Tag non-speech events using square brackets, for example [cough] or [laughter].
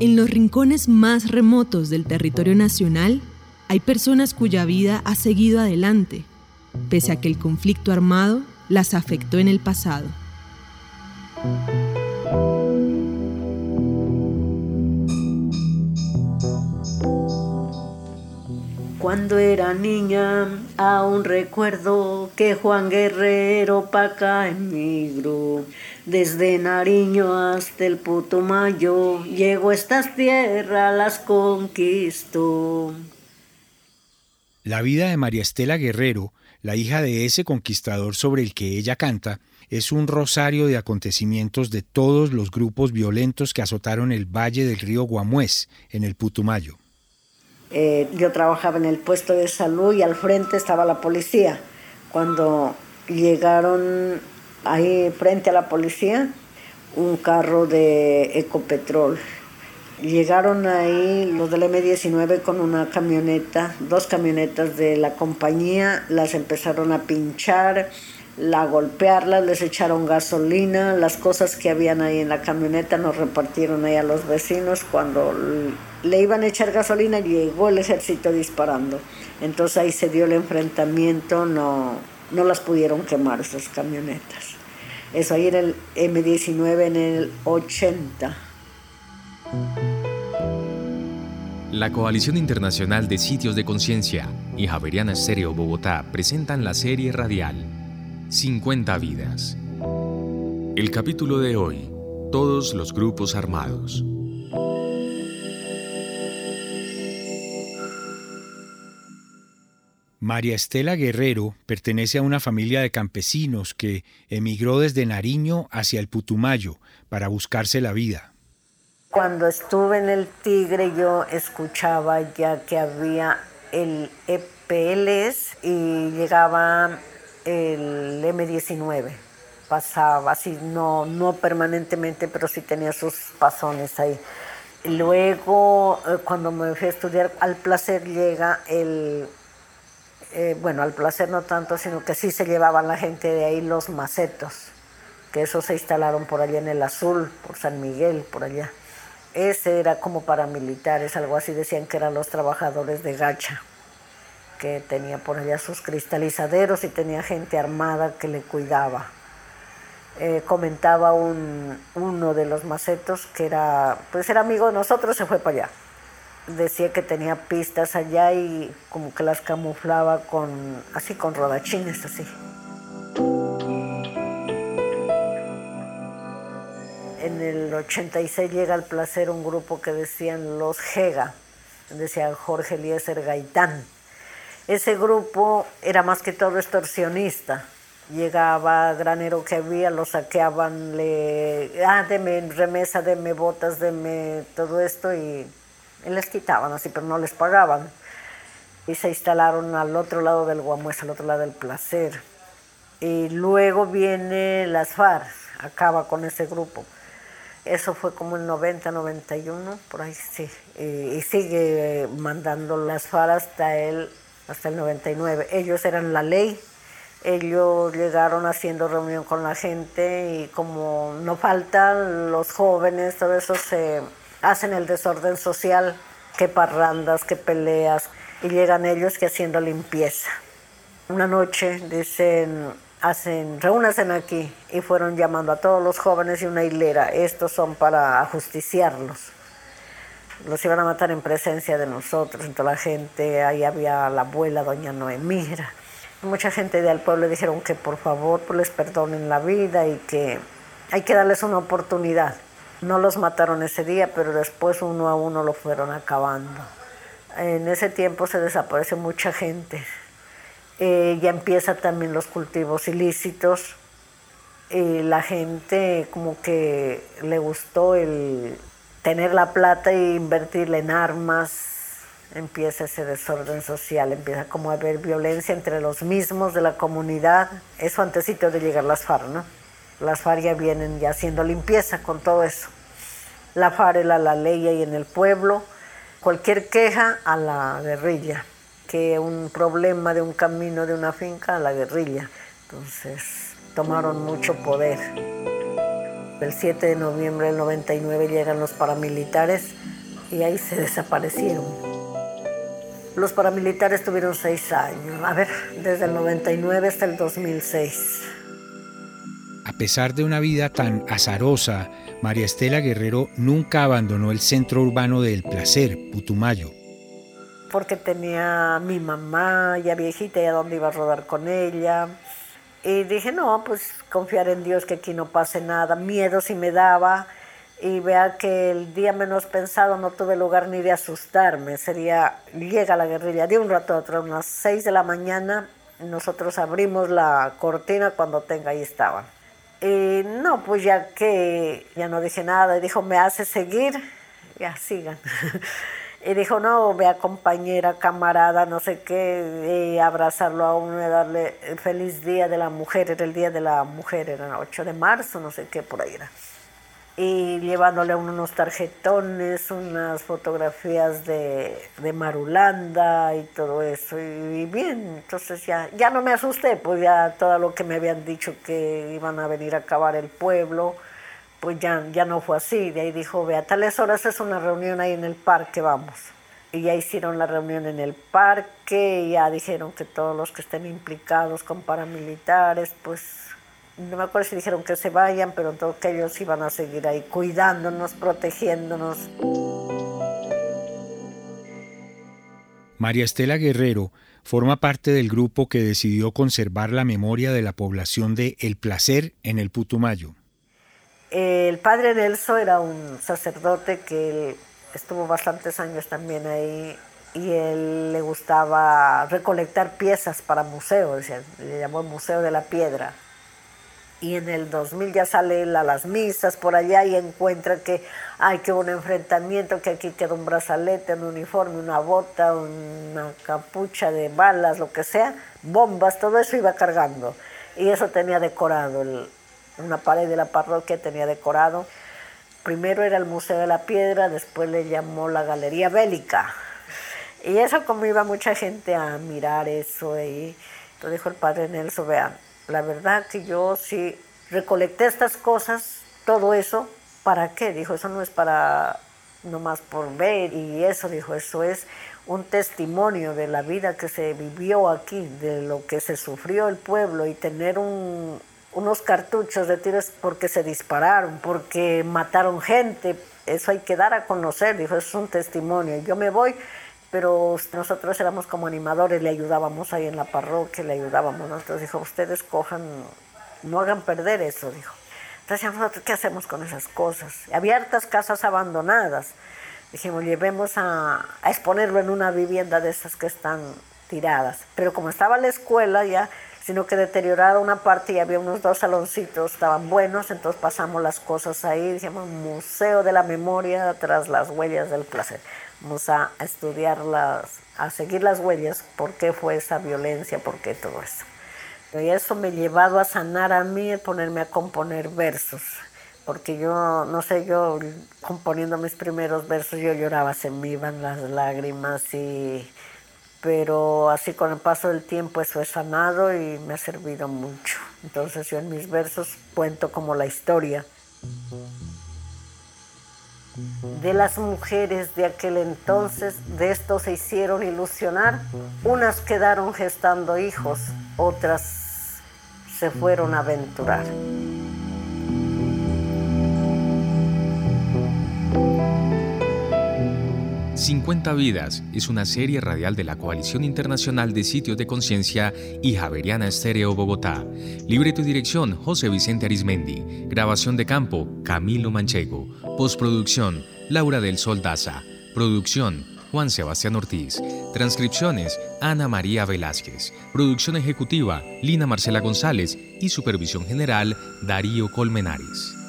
En los rincones más remotos del territorio nacional hay personas cuya vida ha seguido adelante, pese a que el conflicto armado las afectó en el pasado. Cuando era niña, aún recuerdo que Juan Guerrero pa' acá emigró. Desde Nariño hasta el Putumayo, llegó a estas tierras, las conquistó. La vida de María Estela Guerrero, la hija de ese conquistador sobre el que ella canta, es un rosario de acontecimientos de todos los grupos violentos que azotaron el valle del río Guamués, en el Putumayo. Eh, yo trabajaba en el puesto de salud y al frente estaba la policía. Cuando llegaron ahí frente a la policía, un carro de Ecopetrol. Llegaron ahí los del M19 con una camioneta, dos camionetas de la compañía, las empezaron a pinchar, la golpearlas, les echaron gasolina, las cosas que habían ahí en la camioneta nos repartieron ahí a los vecinos. Cuando le iban a echar gasolina llegó el ejército disparando. Entonces ahí se dio el enfrentamiento, no, no las pudieron quemar esas camionetas. Eso ahí era el M19 en el 80. La Coalición Internacional de Sitios de Conciencia y Javeriana Estéreo Bogotá presentan la serie radial 50 vidas. El capítulo de hoy, todos los grupos armados. María Estela Guerrero pertenece a una familia de campesinos que emigró desde Nariño hacia el Putumayo para buscarse la vida. Cuando estuve en el Tigre yo escuchaba ya que había el EPLS y llegaba el M19. Pasaba así, no, no permanentemente, pero sí tenía sus pasones ahí. Luego, eh, cuando me fui a estudiar al placer, llega el eh, bueno, al placer no tanto, sino que sí se llevaban la gente de ahí los macetos, que esos se instalaron por allá en el Azul, por San Miguel, por allá. Ese era como paramilitares, algo así decían que eran los trabajadores de Gacha, que tenía por allá sus cristalizaderos y tenía gente armada que le cuidaba. Eh, comentaba un, uno de los macetos que era, pues era amigo de nosotros, se fue para allá decía que tenía pistas allá y como que las camuflaba con así con rodachines así. En el 86 llega al placer un grupo que decían los Gega, decía Jorge Eliezer Gaitán. Ese grupo era más que todo extorsionista. Llegaba granero que había, lo saqueaban, le, ah, deme remesa, deme botas, deme todo esto y les quitaban así, pero no les pagaban. Y se instalaron al otro lado del Guamués, al otro lado del Placer. Y luego viene las FARC, acaba con ese grupo. Eso fue como en 90, 91, por ahí sí. Y, sigue mandando las FARC hasta el, hasta el 99. Ellos eran la ley, ellos llegaron haciendo reunión con la gente y como no faltan los jóvenes, todo eso se hacen el desorden social, que parrandas, que peleas, y llegan ellos que haciendo limpieza. Una noche dicen, hacen, reúnanse aquí, y fueron llamando a todos los jóvenes y una hilera, estos son para ajusticiarlos. Los iban a matar en presencia de nosotros, entre la gente, ahí había la abuela, doña Noemira. Mucha gente del pueblo dijeron que por favor pues, les perdonen la vida y que hay que darles una oportunidad. No los mataron ese día, pero después uno a uno lo fueron acabando. En ese tiempo se desaparece mucha gente. Eh, ya empieza también los cultivos ilícitos. Y la gente como que le gustó el tener la plata e invertirla en armas. Empieza ese desorden social, empieza como a haber violencia entre los mismos de la comunidad. Eso antesito de llegar las FARC, ¿no? Las FARC vienen ya haciendo limpieza con todo eso. La FARC era la ley ahí en el pueblo. Cualquier queja a la guerrilla, que un problema de un camino de una finca a la guerrilla. Entonces tomaron mucho poder. El 7 de noviembre del 99 llegan los paramilitares y ahí se desaparecieron. Los paramilitares tuvieron seis años, a ver, desde el 99 hasta el 2006. A pesar de una vida tan azarosa, María Estela Guerrero nunca abandonó el centro urbano del placer, Putumayo. Porque tenía mi mamá ya viejita, ya dónde iba a rodar con ella. Y dije, no, pues confiar en Dios que aquí no pase nada. Miedo si me daba. Y vea que el día menos pensado no tuve lugar ni de asustarme. Sería, llega la guerrilla de un rato a otro, unas seis de la mañana. Nosotros abrimos la cortina cuando tenga, ahí estaban. Y no, pues ya que ya no dije nada, y dijo, me hace seguir, ya sigan. [laughs] Y dijo, no, vea compañera, camarada, no sé qué, y abrazarlo a uno y darle el feliz día de la mujer, era el día de la mujer, era el 8 de marzo, no sé qué, por ahí era. Y llevándole unos tarjetones, unas fotografías de, de Marulanda y todo eso, y, bien, entonces ya, ya no me asusté, pues ya todo lo que me habían dicho que iban a venir a acabar el pueblo, pues ya, ya no fue así. De ahí dijo, ve, a tales horas es una reunión ahí en el parque, vamos. Y ya hicieron la reunión en el parque y ya dijeron que todos los que estén implicados con paramilitares, pues no me acuerdo si dijeron que se vayan, pero todo que ellos iban a seguir ahí cuidándonos, protegiéndonos. María Estela Guerrero forma parte del grupo que decidió conservar la memoria de la población de El Placer en el Putumayo. El padre Nelson era un sacerdote que estuvo bastantes años también ahí y él le gustaba recolectar piezas para museos, le llamó Museo de la Piedra. Y en el 2000 ya sale él a las misas por allá y encuentra que hay que un enfrentamiento, que aquí queda un brazalete, un uniforme, una bota, una capucha de balas, lo que sea, bombas, todo eso iba cargando. Y eso tenía decorado una pared de la parroquia tenía decorado. Primero era el Museo de la Piedra, después le llamó la Galería Bélica. Y eso como iba mucha gente a mirar eso y entonces dijo el padre Nelson, vean, la verdad que yo sí recolecté estas cosas, todo eso, ¿para qué? Dijo, eso no es para nomás por ver y eso, dijo, eso es un testimonio de la vida que se vivió aquí, de lo que se sufrió el pueblo y tener un, unos cartuchos de tiros porque se dispararon, porque mataron gente. Eso hay que dar a conocer, dijo, eso es un testimonio. Yo me voy, pero nosotros éramos como animadores, le ayudábamos ahí en la parroquia, le ayudábamos. Nosotros dijo, ustedes cojan, no hagan perder eso, dijo. Entonces, nosotros, ¿qué hacemos con esas cosas? Había hartas casas abandonadas. Dijimos, llevemos a, a exponerlo en una vivienda de esas que están tiradas. Pero como estaba la escuela ya, sino que deteriorada una parte y había unos dos saloncitos, estaban buenos, entonces pasamos las cosas ahí, dijimos Museo de la Memoria tras las huellas del placer. Vamos a estudiarlas, a seguir las huellas, por qué fue esa violencia, por qué todo eso. Y eso me ha llevado a sanar a mí, a ponerme a componer versos, porque yo, no sé, yo componiendo mis primeros versos, yo lloraba, se me iban las lágrimas y pero así con el paso del tiempo eso he sanado y me ha servido mucho. Entonces yo en mis versos cuento como la historia de las mujeres de aquel entonces, de esto se hicieron ilusionar, unas quedaron gestando hijos, otras se fueron a aventurar. 50 Vidas es una serie radial de la Coalición Internacional de Sitios de Conciencia y Javeriana Estéreo Bogotá. Libreto y dirección José Vicente Arismendi. Grabación de campo Camilo Manchego. Postproducción Laura del Sol Daza. Producción Juan Sebastián Ortiz. Transcripciones Ana María Velázquez. Producción ejecutiva Lina Marcela González y supervisión general Darío Colmenares.